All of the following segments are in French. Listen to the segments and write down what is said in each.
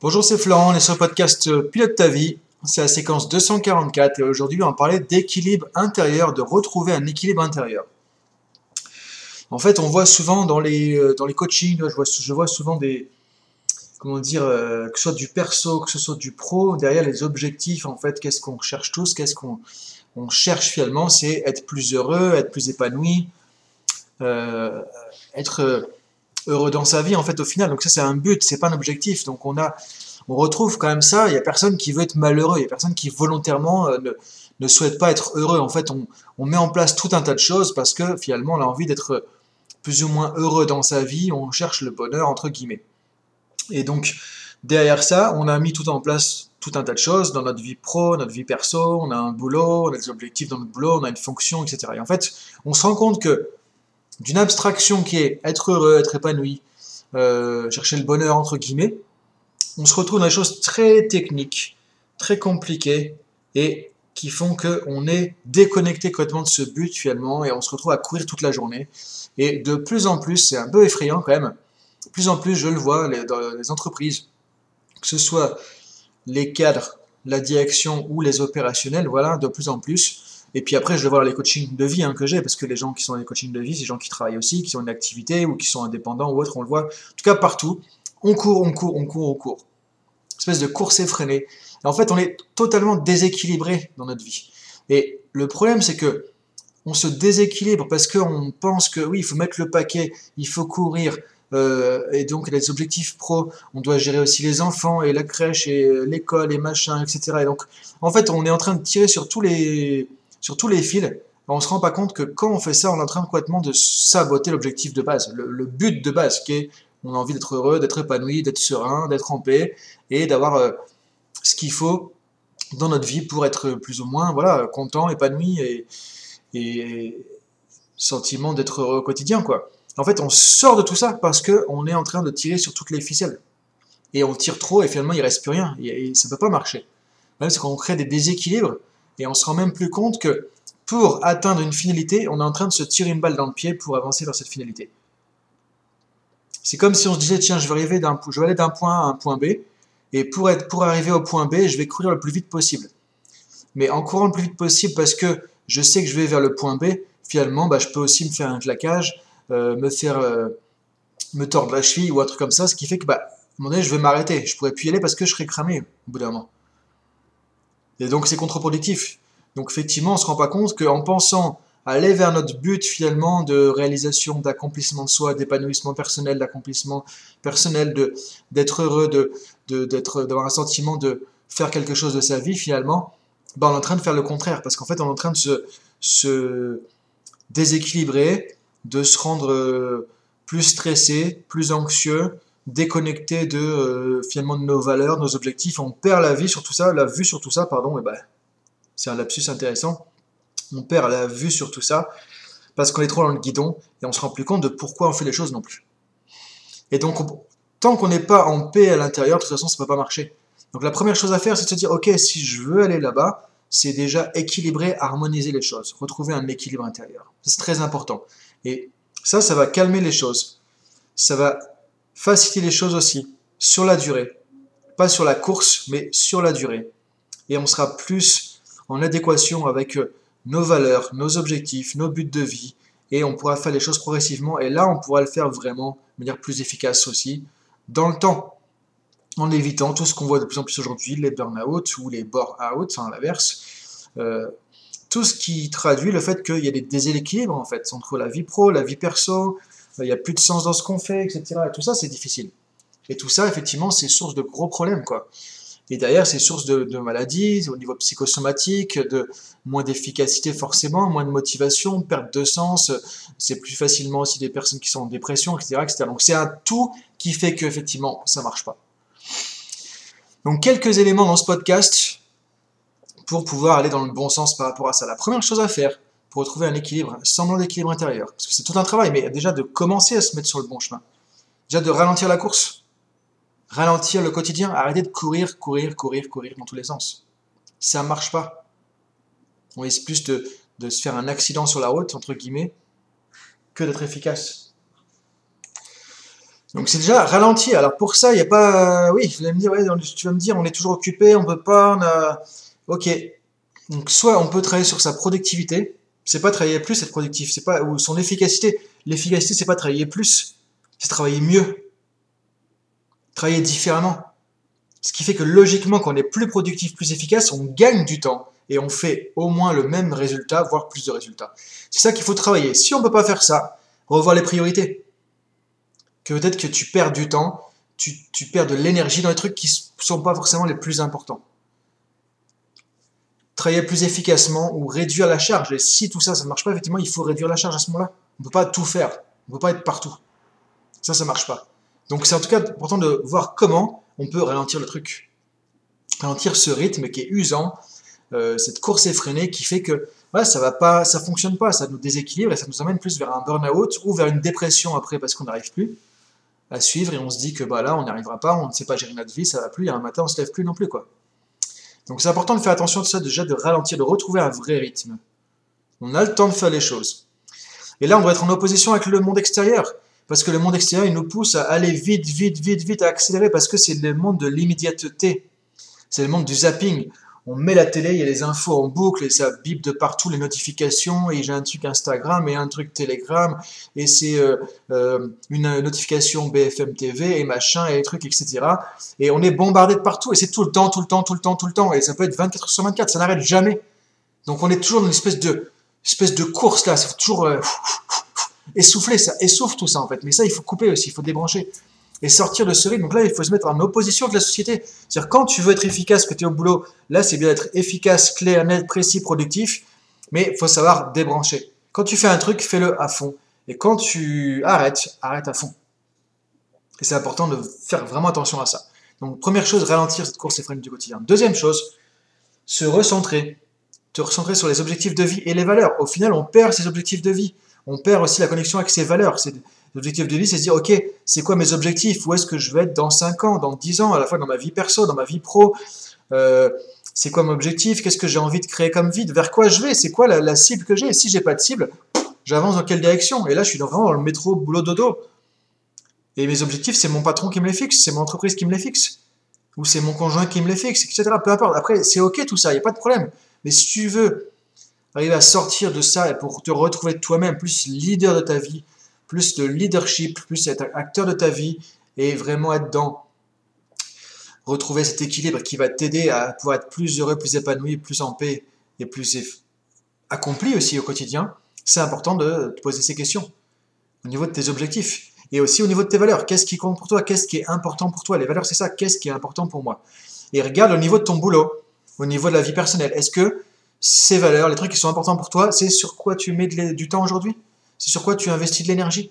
Bonjour, c'est Florent, on est sur le podcast euh, Pilote ta vie. C'est la séquence 244 et aujourd'hui on va parler d'équilibre intérieur, de retrouver un équilibre intérieur. En fait, on voit souvent dans les, euh, dans les coachings, je vois, je vois souvent des, comment dire, euh, que ce soit du perso, que ce soit du pro, derrière les objectifs, en fait, qu'est-ce qu'on cherche tous, qu'est-ce qu'on on cherche finalement, c'est être plus heureux, être plus épanoui, être heureux dans sa vie en fait au final. Donc ça c'est un but, c'est pas un objectif. Donc on a, on retrouve quand même ça. Il y a personne qui veut être malheureux, il y a personne qui volontairement euh, ne, ne, souhaite pas être heureux. En fait, on, on, met en place tout un tas de choses parce que finalement on a envie d'être plus ou moins heureux dans sa vie. On cherche le bonheur entre guillemets. Et donc derrière ça, on a mis tout en place tout un tas de choses dans notre vie pro, notre vie perso. On a un boulot, on a des objectifs dans notre boulot, on a une fonction, etc. Et en fait, on se rend compte que d'une abstraction qui est être heureux, être épanoui, euh, chercher le bonheur entre guillemets, on se retrouve dans des choses très techniques, très compliquées et qui font qu'on est déconnecté complètement de ce but finalement et on se retrouve à courir toute la journée. Et de plus en plus, c'est un peu effrayant quand même, de plus en plus je le vois dans les entreprises, que ce soit les cadres, la direction ou les opérationnels, voilà, de plus en plus, et puis après, je vais voir les coachings de vie hein, que j'ai, parce que les gens qui sont dans les coachings de vie, c'est des gens qui travaillent aussi, qui ont une activité ou qui sont indépendants ou autres, on le voit. En tout cas, partout, on court, on court, on court, on court. espèce de course effrénée. Et en fait, on est totalement déséquilibré dans notre vie. Et le problème, c'est que on se déséquilibre parce qu'on pense que oui, il faut mettre le paquet, il faut courir, euh, et donc les objectifs pro, on doit gérer aussi les enfants et la crèche et l'école et machin, etc. Et donc, en fait, on est en train de tirer sur tous les sur tous les fils, on se rend pas compte que quand on fait ça, on est en train complètement de saboter l'objectif de base, le, but de base, qui est on a envie d'être heureux, d'être épanoui, d'être serein, d'être en paix et d'avoir euh, ce qu'il faut dans notre vie pour être plus ou moins voilà content, épanoui et, et sentiment d'être heureux au quotidien quoi. En fait, on sort de tout ça parce que on est en train de tirer sur toutes les ficelles et on tire trop et finalement il reste plus rien et, ça peut pas marcher. C'est qu'on crée des déséquilibres et on se rend même plus compte que pour atteindre une finalité, on est en train de se tirer une balle dans le pied pour avancer vers cette finalité. C'est comme si on se disait, tiens, je vais, aller d'un point A à un point B, et pour, arriver au point B, je vais courir le plus vite possible. Mais en courant le plus vite possible, parce que je sais que je vais vers le point B, finalement, bah, je peux aussi me faire un claquage, euh, me faire euh, me tordre la cheville ou un truc comme ça, ce qui fait que, bah, à un moment donné, je vais m'arrêter. Je pourrais plus y aller parce que je serais cramé au bout d'un moment. Et donc c'est contre-productif. Donc effectivement, on ne se rend pas compte qu'en pensant aller vers notre but finalement de réalisation, d'accomplissement de soi, d'épanouissement personnel, d'accomplissement personnel, de d'être heureux, de d'avoir un sentiment de faire quelque chose de sa vie finalement, ben on est en train de faire le contraire parce qu'en fait on est en train de se, se déséquilibrer, de se rendre euh, plus stressé, plus anxieux, déconnecté de euh, finalement de nos valeurs, nos objectifs, on perd la vie sur tout ça, la vue sur tout ça, pardon, et ben c'est un lapsus intéressant. On perd la vue sur tout ça parce qu'on est trop dans le guidon et on se rend plus compte de pourquoi on fait les choses non plus. Et donc tant qu'on n'est pas en paix à l'intérieur, de toute façon ça ne peut pas marcher. Donc la première chose à faire, c'est de se dire ok, si je veux aller là-bas, c'est déjà équilibrer, harmoniser les choses, retrouver un équilibre intérieur. C'est très important. Et ça, ça va calmer les choses. Ça va faciliter les choses aussi, sur la durée. Pas sur la course, mais sur la durée. Et on sera plus en adéquation avec euh, nos valeurs, nos objectifs, nos buts de vie, et on pourra faire les choses progressivement, et là on pourra le faire vraiment de manière plus efficace aussi, dans le temps, en évitant tout ce qu'on voit de plus en plus aujourd'hui, les burn-out ou les bore-out, enfin l'inverse, euh, tout ce qui traduit le fait qu'il y a des déséquilibres en fait, entre la vie pro, la vie perso, il n'y a plus de sens dans ce qu'on fait, etc. Et tout ça, c'est difficile. Et tout ça, effectivement, c'est source de gros problèmes, quoi. Et derrière, c'est source de, maladies au niveau psychosomatique, de moins d'efficacité forcément, moins de motivation, perte de sens. C'est plus facilement aussi des personnes qui sont en dépression, etc. etc. Donc c'est un tout qui fait que effectivement, ça marche pas. Donc quelques éléments dans ce podcast pour pouvoir aller dans le bon sens par rapport à ça. La première chose à faire, pour retrouver un équilibre, un semblant d'équilibre intérieur. Parce que c'est tout un travail, mais déjà de commencer à se mettre sur le bon chemin. Déjà de ralentir la course, ralentir le quotidien, arrêter de courir, courir, courir, courir dans tous les sens. Ça ne marche pas. On risque plus de, de se faire un accident sur la route, entre guillemets, que d'être efficace. Donc c'est déjà ralenti. Alors pour ça, il n'y a pas... Oui, tu vas me dire, on est toujours occupé, on peut pas, on a... Ok. Donc soit on peut travailler sur sa productivité, c'est pas travailler plus, être productif, c'est pas... Ou son efficacité. L'efficacité, c'est pas travailler plus, c'est travailler mieux. Travailler différemment. Ce qui fait que logiquement, quand on est plus productif, plus efficace, on gagne du temps et on fait au moins le même résultat, voire plus de résultats. C'est ça qu'il faut travailler. Si on peut pas faire ça, revoir les priorités que peut-être que tu perds du temps, tu, perds de l'énergie dans les trucs qui sont pas forcément les plus importants. Travailler plus efficacement ou réduire la charge. Et si tout ça, ça ne marche pas, effectivement, il faut réduire la charge à ce moment-là. On ne peut pas tout faire. On ne peut pas être partout. Ça, ça ne marche pas. Donc c'est en tout cas important de voir comment on peut ralentir le truc. Ralentir ce rythme qui est usant, euh, cette course effrénée qui fait que ça va pas, ça fonctionne pas, ça nous déséquilibre et ça nous amène plus vers un burn-out ou vers une dépression après parce qu'on n'arrive plus à suivre et on se dit que bah là on n'y arrivera pas, on ne sait pas gérer notre vie, ça va plus, a un matin on se lève plus non plus quoi. Donc c'est important de faire attention à ça, déjà de ralentir, de retrouver un vrai rythme. On a le temps de faire les choses. Et là on doit être en opposition avec le monde extérieur. Parce que le monde extérieur, il nous pousse à aller vite, vite, vite, vite, à accélérer, parce que c'est le monde de l'immédiateté. C'est le monde du zapping on met la télé, il y a les infos en boucle et ça bip de partout les notifications et j'ai un truc Instagram et un truc Telegram et c'est euh, euh, une notification BFM TV et machin et les trucs etc. Et on est bombardé de partout et c'est tout le temps, tout le temps, tout le temps, tout le temps et ça peut être 24 sur 24, ça n'arrête jamais. Donc on est toujours dans une espèce de, espèce de course là, c'est toujours euh, essouffler, ça essouffle tout ça en fait. Mais ça il faut couper aussi, il faut débrancher et sortir de ce rythme. Donc là, il faut se mettre en opposition avec la société. C'est-à-dire, quand tu veux être efficace, que tu es au boulot, là, c'est bien d'être efficace, clair, net, précis, productif, mais il faut savoir débrancher. Quand tu fais un truc, fais-le à fond. Et quand tu arrêtes, arrête à fond. Et c'est important de faire vraiment attention à ça. Donc, première chose, ralentir cette course effrénée du quotidien. Deuxième chose, se recentrer. Te recentrer sur les objectifs de vie et les valeurs. Au final, on perd ses objectifs de vie. On perd aussi la connexion avec ses valeurs. C'est L'objectif de vie, c'est de dire, OK, c'est quoi mes objectifs? Où est-ce que je vais être dans 5 ans, dans 10 ans, à la fois dans ma vie perso, dans ma vie pro? Euh, C'est quoi mon objectif? Qu'est-ce que j'ai envie de créer comme vie? Vers quoi je vais? C'est quoi la, cible que j'ai? Si j'ai pas de cible, j'avance dans quelle direction? Et là, je suis vraiment dans le métro, boulot, dodo. Et mes objectifs, c'est mon patron qui me les fixe, c'est mon entreprise qui me les fixe, ou c'est mon conjoint qui me les fixe, etc. Peu importe. Après, c'est OK tout ça, il n'y a pas de problème. Mais si tu veux arriver à sortir de ça et pour te retrouver toi-même plus leader de ta vie, plus de leadership, plus être acteur de ta vie et vraiment être dans retrouver cet équilibre qui va t'aider à pouvoir être plus heureux, plus épanoui, plus en paix et plus accompli aussi au quotidien, c'est important de te poser ces questions au niveau de tes objectifs et aussi au niveau de tes valeurs. Qu'est-ce qui compte pour toi? Qu'est-ce qui est important pour toi? Les valeurs, c'est ça. Qu'est-ce qui est important pour moi? Et regarde au niveau de ton boulot, au niveau de la vie personnelle. Est-ce que ces valeurs, les trucs qui sont importants pour toi, c'est sur quoi tu mets du temps aujourd'hui? C'est sur quoi tu investis de l'énergie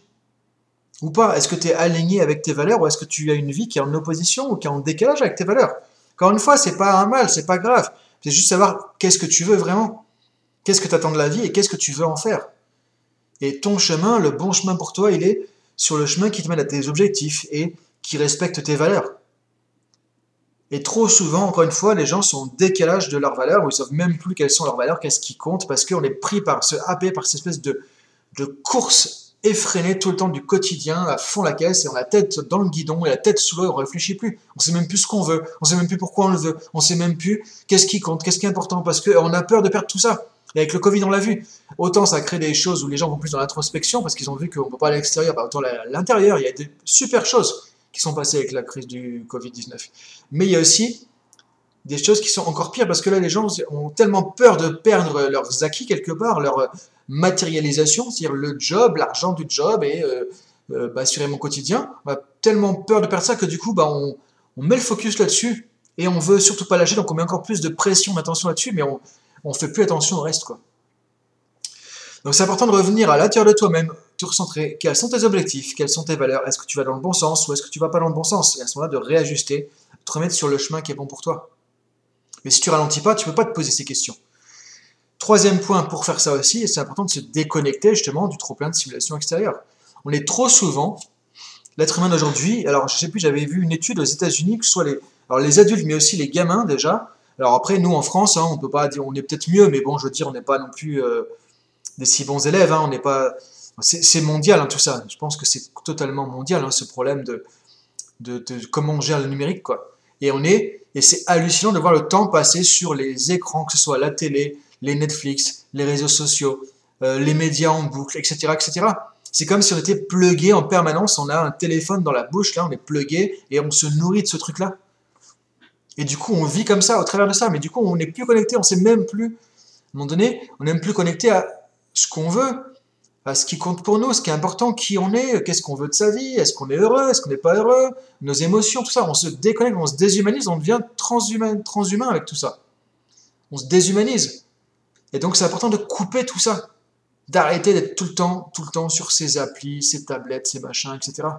Ou pas? Est-ce que tu es aligné avec tes valeurs ou est-ce que tu as une vie qui est en opposition ou qui est en décalage avec tes valeurs? Encore une fois, c'est pas un mal, c'est pas grave. C'est juste savoir qu'est-ce que tu veux vraiment. Qu'est-ce que tu attends de la vie et qu'est-ce que tu veux en faire? Et ton chemin, le bon chemin pour toi, il est sur le chemin qui te mène à tes objectifs et qui respecte tes valeurs. Et trop souvent, encore une fois, les gens sont en décalage de leurs valeurs, ou ils savent même plus quelles sont leurs valeurs, qu'est-ce qui compte, parce qu'on est pris par ce happé, par cette espèce de, de course effrénée tout le temps du quotidien, à fond la caisse, et on a la tête dans le guidon et la tête sous l'eau, on réfléchit plus. On sait même plus ce qu'on veut, on sait même plus pourquoi on le veut, on sait même plus qu'est-ce qui compte, qu'est-ce qui est important, parce qu'on a peur de perdre tout ça. Et avec le Covid, on l'a vu. Autant ça crée des choses où les gens vont plus dans l'introspection, parce qu'ils ont vu qu'on ne peut pas aller à l'extérieur, bah, autant à l'intérieur, il y a des super choses qui sont passées avec la crise du Covid-19. Mais il y a aussi des choses qui sont encore pires, parce que là, les gens ont tellement peur de perdre leurs acquis quelque part, leur matérialisation, c'est-à-dire le job, l'argent du job et euh, euh, bah, assurer mon quotidien. On a tellement peur de perdre ça que du coup, bah, on, met le focus là-dessus et on veut surtout pas lâcher, donc on met encore plus de pression, d'attention là-dessus, mais on, on fait plus attention au reste, quoi. Donc c'est important de revenir à l'intérieur de toi-même, te recentrer, quels sont tes objectifs, quelles sont tes valeurs, est-ce que tu vas dans le bon sens ou est-ce que tu vas pas dans le bon sens, et à ce moment-là de réajuster, te remettre sur le chemin qui est bon pour toi. Mais si tu ralentis pas, tu peux pas te poser ces questions. Troisième point pour faire ça aussi, c'est important de se déconnecter justement du trop-plein de simulation extérieure. On est trop souvent, l'être humain d'aujourd'hui, alors je sais plus, j'avais vu une étude aux États-Unis, que ce soit les, alors les adultes, mais aussi les gamins déjà. Alors après, nous en France, hein, on peut pas dire, on est peut-être mieux, mais bon, je veux dire, on n'est pas non plus euh, des si bons élèves, hein, on n'est pas, c'est mondial hein, tout ça. Je pense que c'est totalement mondial hein, ce problème de, de, comment on gère le numérique quoi. Et on est et c'est hallucinant de voir le temps passer sur les écrans, que ce soit la télé, les Netflix, les réseaux sociaux, euh, les médias en boucle, etc., etc. C'est comme si on était plugué en permanence. On a un téléphone dans la bouche là, on est plugué et on se nourrit de ce truc là. Et du coup, on vit comme ça au travers de ça. Mais du coup, on n'est plus connecté. On sait même plus. À un moment donné, on n'est même plus connecté à ce qu'on veut à ce qui compte pour nous, ce qui est important, qui on est, qu'est-ce qu'on veut de sa vie, est-ce qu'on est heureux, est-ce qu'on n'est pas heureux, nos émotions, tout ça. On se déconnecte, on se déshumanise, on devient transhumain, transhumain avec tout ça. On se déshumanise. Et donc c'est important de couper tout ça, d'arrêter d'être tout le temps, tout le temps sur ses applis, ses tablettes, ses machins, etc.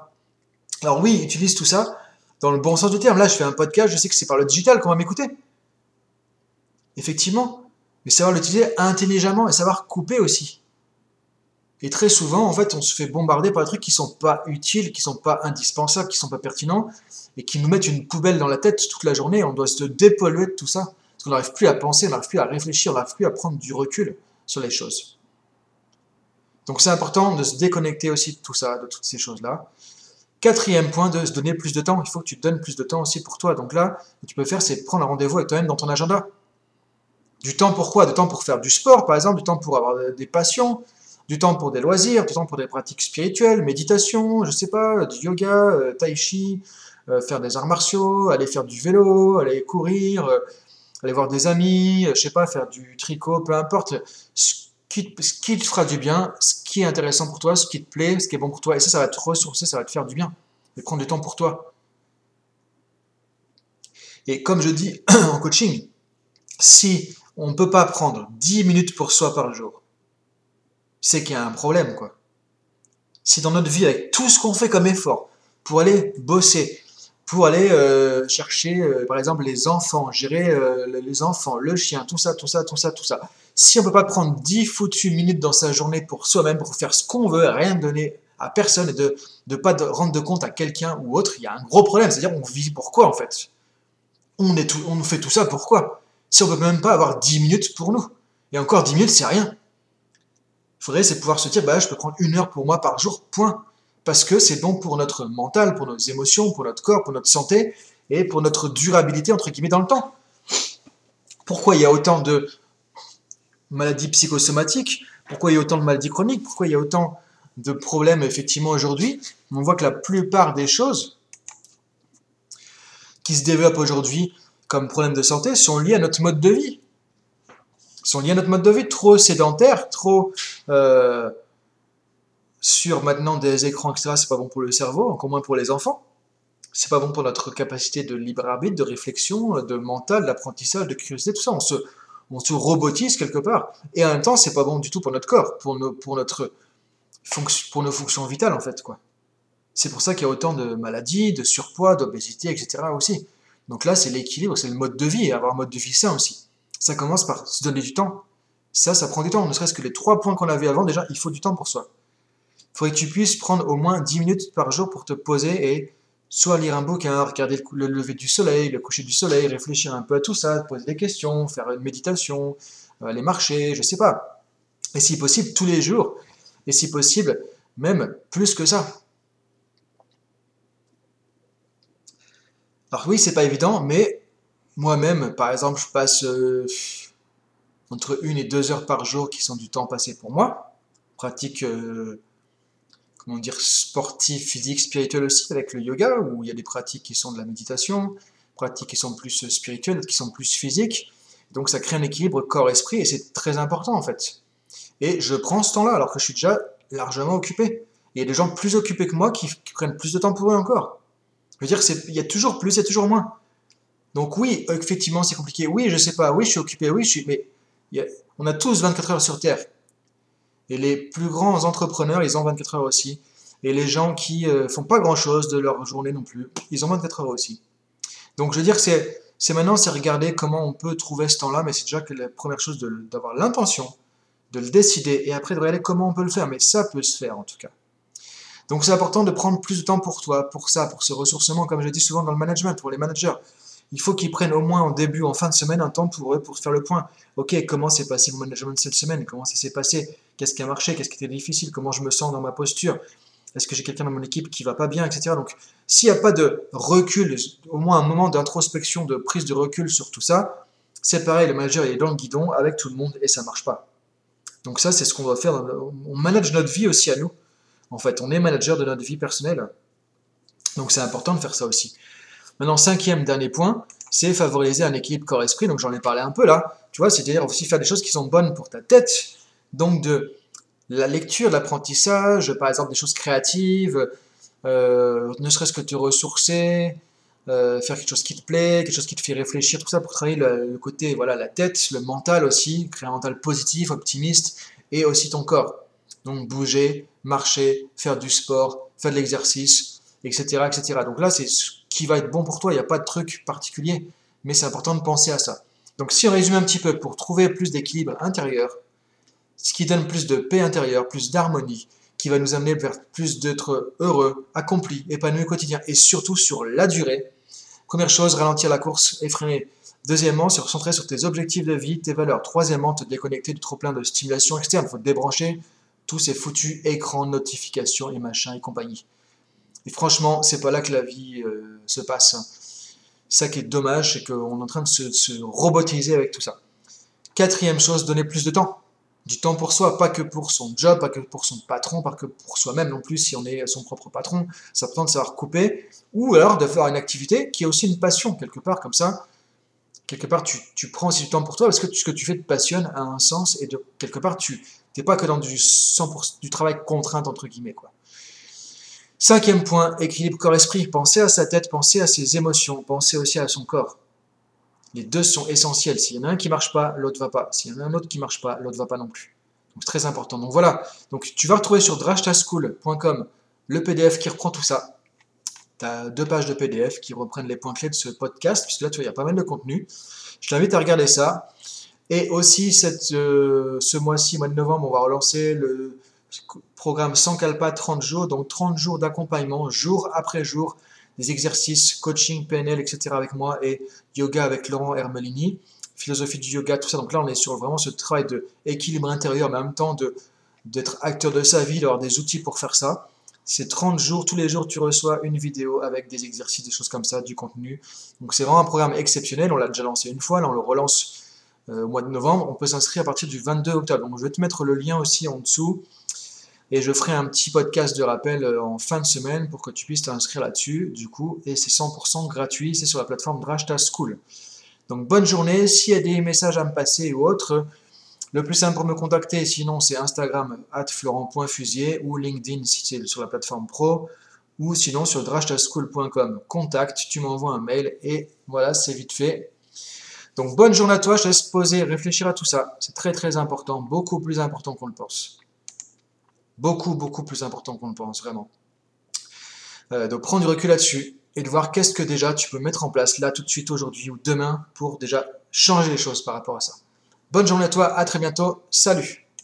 Alors oui, utilise tout ça dans le bon sens du terme. Là, je fais un podcast, je sais que c'est par le digital qu'on va m'écouter. Effectivement. Mais savoir l'utiliser intelligemment et savoir couper aussi. Et très souvent, en fait, on se fait bombarder par des trucs qui sont pas utiles, qui sont pas indispensables, qui sont pas pertinents, et qui nous mettent une poubelle dans la tête toute la journée. On doit se dépolluer de tout ça, parce qu'on n'arrive plus à penser, on n'arrive plus à réfléchir, on n'arrive plus à prendre du recul sur les choses. Donc c'est important de se déconnecter aussi de tout ça, de toutes ces choses-là. Quatrième point, de se donner plus de temps. Il faut que tu te donnes plus de temps aussi pour toi. Donc là, ce que tu peux faire, c'est prendre un rendez-vous avec toi-même dans ton agenda. Du temps pour quoi? Du temps pour faire du sport, par exemple, du temps pour avoir des passions, du temps pour des loisirs, du temps pour des pratiques spirituelles, méditation, je sais pas, du yoga, euh, tai chi, euh, faire des arts martiaux, aller faire du vélo, aller courir, euh, aller voir des amis, je sais pas, faire du tricot, peu importe, ce qui, te fera du bien, ce qui est intéressant pour toi, ce qui te plaît, ce qui est bon pour toi, et ça, ça va te ressourcer, ça va te faire du bien, et prendre du temps pour toi. Et comme je dis en coaching, si on ne peut pas prendre 10 minutes pour soi par jour, c'est qu'il y a un problème, quoi. Si dans notre vie, avec tout ce qu'on fait comme effort, pour aller bosser, pour aller euh, chercher, euh, par exemple, les enfants, gérer euh, les enfants, le chien, tout ça, tout ça, tout ça, tout ça. Si on ne peut pas prendre 10 foutues minutes dans sa journée pour soi-même, pour faire ce qu'on veut, rien donner à personne et de ne pas rendre de compte à quelqu'un ou autre, il y a un gros problème. C'est-à-dire, on vit pourquoi, en fait? On, est tout, on fait tout ça pourquoi Si on ne peut même pas avoir 10 minutes pour nous. Et encore 10 minutes, c'est rien faudrait, c'est pouvoir se dire, bah, je peux prendre une heure pour moi par jour, point. Parce que c'est bon pour notre mental, pour nos émotions, pour notre corps, pour notre santé et pour notre durabilité, entre guillemets, dans le temps. Pourquoi il y a autant de maladies psychosomatiques? Pourquoi il y a autant de maladies chroniques? Pourquoi il y a autant de problèmes, effectivement, aujourd'hui? On voit que la plupart des choses qui se développent aujourd'hui comme problèmes de santé sont liées à notre mode de vie sont liés à notre mode de vie trop sédentaire, trop euh, sur maintenant des écrans, etc. C'est pas bon pour le cerveau, encore moins pour les enfants. C'est pas bon pour notre capacité de libre arbitre, de réflexion, de mental, d'apprentissage, de curiosité, tout ça. On se, on se robotise quelque part. Et en même temps, c'est pas bon du tout pour notre corps, pour, nos, pour, notre pour nos fonctions vitales, en fait. quoi. C'est pour ça qu'il y a autant de maladies, de surpoids, d'obésité, etc. aussi. Donc là, c'est l'équilibre, c'est le mode de vie, avoir un mode de vie sain aussi ça commence par se donner du temps. Ça, ça prend du temps. Ne serait-ce que les trois points qu'on avait avant, déjà, il faut du temps pour soi. Il faudrait que tu puisses prendre au moins 10 minutes par jour pour te poser et soit lire un bouquin, regarder le, lever du soleil, le coucher du soleil, réfléchir un peu à tout ça, poser des questions, faire une méditation, euh, aller marcher, je sais pas. Et si possible, tous les jours. Et si possible, même plus que ça. Alors oui, c'est pas évident, mais moi-même, par exemple, je passe euh, entre une et deux heures par jour qui sont du temps passé pour moi. Pratique, euh, comment dire, sportive, physique, spirituelle aussi, avec le yoga, où il y a des pratiques qui sont de la méditation, pratiques qui sont plus spirituelles, qui sont plus physiques. Donc ça crée un équilibre corps-esprit et c'est très important en fait. Et je prends ce temps-là alors que je suis déjà largement occupé. il y a des gens plus occupés que moi qui, prennent plus de temps pour eux encore. Je veux dire, il y a toujours plus et toujours moins. Donc oui, effectivement, c'est compliqué. Oui, je sais pas. Oui, je suis occupé. Oui, je suis. Mais on a tous 24 heures sur Terre. Et les plus grands entrepreneurs, ils ont 24 heures aussi. Et les gens qui euh, font pas grand-chose de leur journée non plus, ils ont 24 heures aussi. Donc je veux dire que c'est, c'est maintenant, c'est regarder comment on peut trouver ce temps-là, mais c'est déjà que la première chose d'avoir l'intention, de le décider, et après de regarder comment on peut le faire. Mais ça peut se faire en tout cas. Donc c'est important de prendre plus de temps pour toi, pour ça, pour ce ressourcement, comme je dis souvent dans le management, pour les managers il faut qu'ils prennent au moins en début, en fin de semaine, un temps pour eux, pour faire le point. Ok, comment s'est passé mon management cette semaine? Comment ça s'est passé? Qu'est-ce qui a marché? Qu'est-ce qui était difficile? Comment je me sens dans ma posture? Est-ce que j'ai quelqu'un dans mon équipe qui va pas bien, etc. Donc, s'il n'y a pas de recul, au moins un moment d'introspection, de prise de recul sur tout ça, c'est pareil, le manager est dans le guidon avec tout le monde et ça marche pas. Donc ça, c'est ce qu'on doit faire. On manage notre vie aussi à nous. En fait, on est manager de notre vie personnelle. Donc c'est important de faire ça aussi. Maintenant, cinquième, dernier point, c'est favoriser un équilibre corps-esprit. Donc j'en ai parlé un peu là. Tu vois, c'est-à-dire aussi faire des choses qui sont bonnes pour ta tête. Donc de la lecture, l'apprentissage, par exemple des choses créatives, euh, ne serait-ce que te ressourcer, euh, faire quelque chose qui te plaît, quelque chose qui te fait réfléchir, tout ça pour travailler le, côté, voilà, la tête, le mental aussi, créer un mental positif, optimiste, et aussi ton corps. Donc bouger, marcher, faire du sport, faire de l'exercice, etc., etc. Donc là, c'est qui va être bon pour toi. Il n'y a pas de truc particulier, mais c'est important de penser à ça. Donc si on résume un petit peu, pour trouver plus d'équilibre intérieur, ce qui donne plus de paix intérieure, plus d'harmonie, qui va nous amener vers plus d'être heureux, accompli, épanoui au quotidien, et surtout sur la durée. Première chose, ralentir la course et freiner. Deuxièmement, se recentrer sur tes objectifs de vie, tes valeurs. Troisièmement, te déconnecter du trop plein de stimulation externe. Il faut débrancher tous ces foutus écrans, notifications et machin et compagnie. Et franchement, c'est pas là que la vie euh, se passe. Ça qui est dommage, c'est qu'on est en train de se, robotiser avec tout ça. Quatrième chose, donner plus de temps. Du temps pour soi, pas que pour son job, pas que pour son patron, pas que pour soi-même non plus si on est son propre patron. C'est important de savoir couper. Ou alors de faire une activité qui est aussi une passion, quelque part, comme ça. Quelque part, tu, prends aussi du temps pour toi parce que ce que tu fais te passionne, a un sens, et de quelque part, tu n'es pas que dans du 100% du travail contrainte, entre guillemets, quoi. Cinquième point, équilibre corps-esprit. Pensez à sa tête, pensez à ses émotions, pensez aussi à son corps. Les deux sont essentiels. S'il y en a un qui marche pas, l'autre va pas. S'il y en a un autre qui marche pas, l'autre va pas non plus. Donc très important. Donc voilà. Donc tu vas retrouver sur drashtaschool.com le PDF qui reprend tout ça. Tu as deux pages de PDF qui reprennent les points clés de ce podcast, puisque là, tu vois, il y a pas mal de contenu. Je t'invite à regarder ça. Et aussi, euh, ce mois-ci, mois de novembre, on va relancer le programme sans calpa 30 jours, donc 30 jours d'accompagnement, jour après jour, des exercices, coaching, PNL, etc. avec moi et yoga avec Laurent Hermelini, philosophie du yoga, tout ça. Donc là, on est sur vraiment ce travail d'équilibre intérieur, mais en même temps d'être acteur de sa vie, d'avoir des outils pour faire ça. C'est 30 jours, tous les jours tu reçois une vidéo avec des exercices, des choses comme ça, du contenu. Donc c'est vraiment un programme exceptionnel, on l'a déjà lancé une fois, là on le relance euh, au mois de novembre. On peut s'inscrire à partir du 22 octobre. Donc je vais te mettre le lien aussi en dessous et je ferai un petit podcast de rappel euh, en fin de semaine pour que tu puisses t'inscrire là-dessus, du coup. Et c'est 100% gratuit, c'est sur la plateforme Drashta School. Donc bonne journée. S'il y a des messages à me passer ou autre, le plus simple pour me contacter, sinon c'est Instagram at florent.fusier ou LinkedIn si c'est sur la plateforme pro ou sinon sur drashtaschool.com. Contact, tu m'envoies un mail et voilà, c'est vite fait. Donc bonne journée à toi, je laisse poser, réfléchir à tout ça. C'est très très important, beaucoup plus important qu'on le pense. Beaucoup, beaucoup plus important qu'on le pense, vraiment. Euh, donc prendre du recul là-dessus et de voir qu'est-ce que déjà tu peux mettre en place là tout de suite aujourd'hui ou demain pour déjà changer les choses par rapport à ça. Bonne journée à toi, à très bientôt, salut